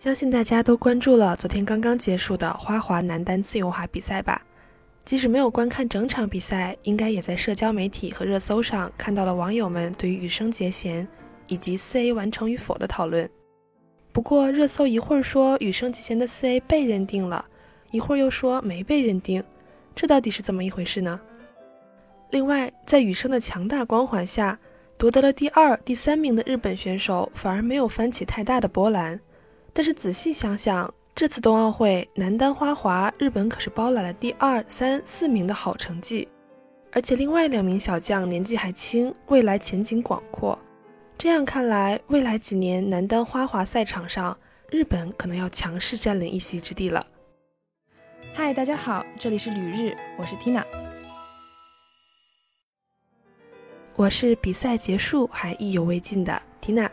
相信大家都关注了昨天刚刚结束的花滑男单自由滑比赛吧？即使没有观看整场比赛，应该也在社交媒体和热搜上看到了网友们对于羽生结弦以及四 A 完成与否的讨论。不过热搜一会儿说羽生结弦的四 A 被认定了，一会儿又说没被认定，这到底是怎么一回事呢？另外，在羽生的强大光环下，夺得了第二、第三名的日本选手反而没有翻起太大的波澜。但是仔细想想，这次冬奥会男单花滑，日本可是包揽了第二、三、四名的好成绩，而且另外两名小将年纪还轻，未来前景广阔。这样看来，未来几年男单花滑赛场上，日本可能要强势占领一席之地了。嗨，大家好，这里是旅日，我是 Tina。我是比赛结束还意犹未尽的 Tina。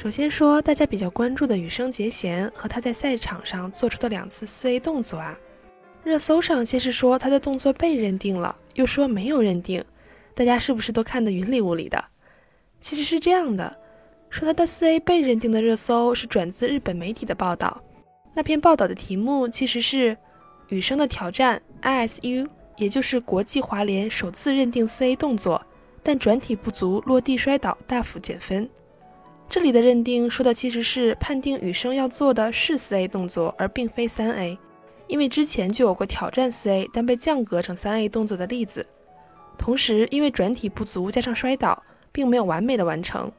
首先说，大家比较关注的羽生结弦和他在赛场上做出的两次四 A 动作啊，热搜上先是说他的动作被认定了，又说没有认定，大家是不是都看得云里雾里的？其实是这样的，说他的四 A 被认定的热搜是转自日本媒体的报道，那篇报道的题目其实是羽生的挑战 ISU，也就是国际滑联首次认定四 A 动作，但转体不足落地摔倒大幅减分。这里的认定说的其实是判定羽生要做的是四 A 动作，而并非三 A，因为之前就有过挑战四 A 但被降格成三 A 动作的例子。同时，因为转体不足加上摔倒，并没有完美的完成。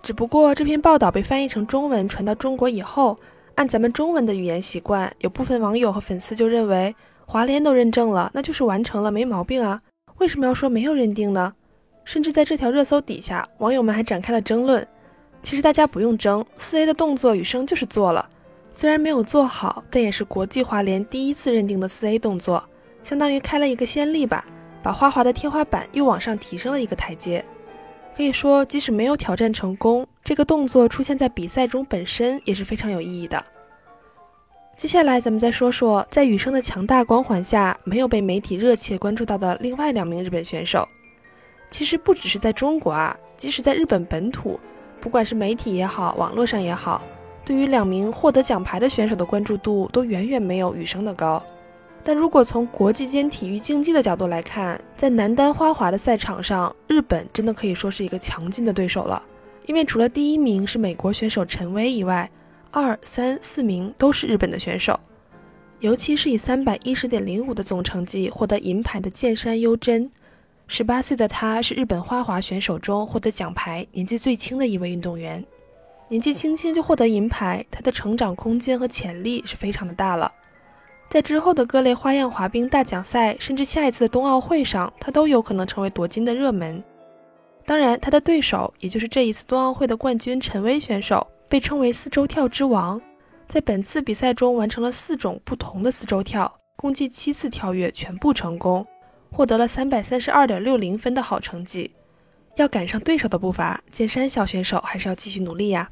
只不过这篇报道被翻译成中文传到中国以后，按咱们中文的语言习惯，有部分网友和粉丝就认为华联都认证了，那就是完成了，没毛病啊，为什么要说没有认定呢？甚至在这条热搜底下，网友们还展开了争论。其实大家不用争，四 A 的动作羽生就是做了，虽然没有做好，但也是国际滑联第一次认定的四 A 动作，相当于开了一个先例吧，把花滑的天花板又往上提升了一个台阶。可以说，即使没有挑战成功，这个动作出现在比赛中本身也是非常有意义的。接下来咱们再说说，在羽生的强大光环下，没有被媒体热切关注到的另外两名日本选手。其实不只是在中国啊，即使在日本本土。不管是媒体也好，网络上也好，对于两名获得奖牌的选手的关注度都远远没有羽生的高。但如果从国际间体育竞技的角度来看，在男单花滑的赛场上，日本真的可以说是一个强劲的对手了。因为除了第一名是美国选手陈薇以外，二三四名都是日本的选手。尤其是以三百一十点零五的总成绩获得银牌的剑山优真。十八岁的他是日本花滑选手中获得奖牌年纪最轻的一位运动员，年纪轻轻就获得银牌，他的成长空间和潜力是非常的大了。在之后的各类花样滑冰大奖赛，甚至下一次的冬奥会上，他都有可能成为夺金的热门。当然，他的对手，也就是这一次冬奥会的冠军陈薇选手，被称为四周跳之王，在本次比赛中完成了四种不同的四周跳，共计七次跳跃全部成功。获得了三百三十二点六零分的好成绩，要赶上对手的步伐，剑山小选手还是要继续努力呀。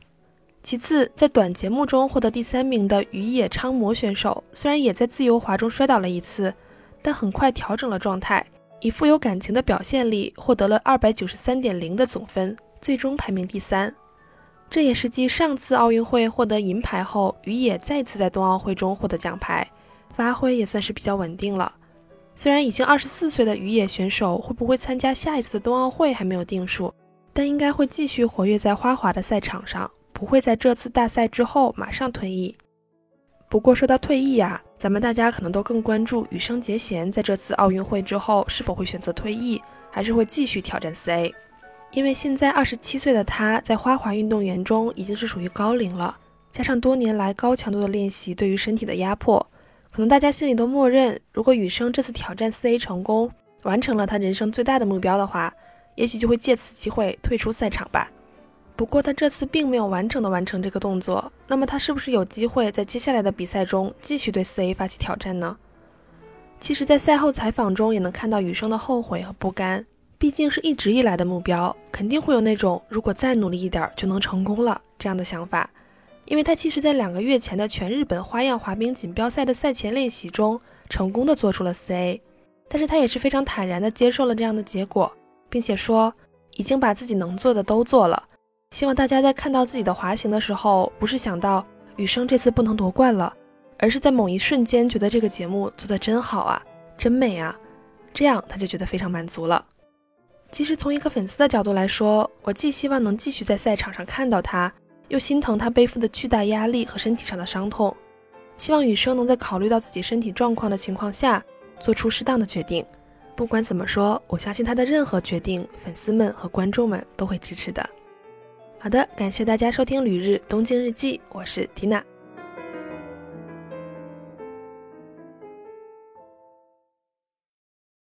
其次，在短节目中获得第三名的宇野昌磨选手，虽然也在自由滑中摔倒了一次，但很快调整了状态，以富有感情的表现力获得了二百九十三点零的总分，最终排名第三。这也是继上次奥运会获得银牌后，宇野再次在冬奥会中获得奖牌，发挥也算是比较稳定了。虽然已经二十四岁的羽野选手会不会参加下一次的冬奥会还没有定数，但应该会继续活跃在花滑的赛场上，不会在这次大赛之后马上退役。不过说到退役啊，咱们大家可能都更关注羽生结弦在这次奥运会之后是否会选择退役，还是会继续挑战四 A。因为现在二十七岁的他在花滑运动员中已经是属于高龄了，加上多年来高强度的练习对于身体的压迫。可能大家心里都默认，如果羽生这次挑战四 A 成功，完成了他人生最大的目标的话，也许就会借此机会退出赛场吧。不过他这次并没有完整的完成这个动作，那么他是不是有机会在接下来的比赛中继续对四 A 发起挑战呢？其实，在赛后采访中也能看到羽生的后悔和不甘，毕竟是一直以来的目标，肯定会有那种如果再努力一点就能成功了这样的想法。因为他其实，在两个月前的全日本花样滑冰锦标赛的赛前练习中，成功的做出了四 A，但是他也是非常坦然的接受了这样的结果，并且说已经把自己能做的都做了。希望大家在看到自己的滑行的时候，不是想到羽生这次不能夺冠了，而是在某一瞬间觉得这个节目做得真好啊，真美啊，这样他就觉得非常满足了。其实从一个粉丝的角度来说，我既希望能继续在赛场上看到他，又心疼他背负的巨大压力和身体上的伤痛，希望雨生能在考虑到自己身体状况的情况下，做出适当的决定。不管怎么说，我相信他的任何决定，粉丝们和观众们都会支持的。好的，感谢大家收听《旅日东京日记》，我是缇娜。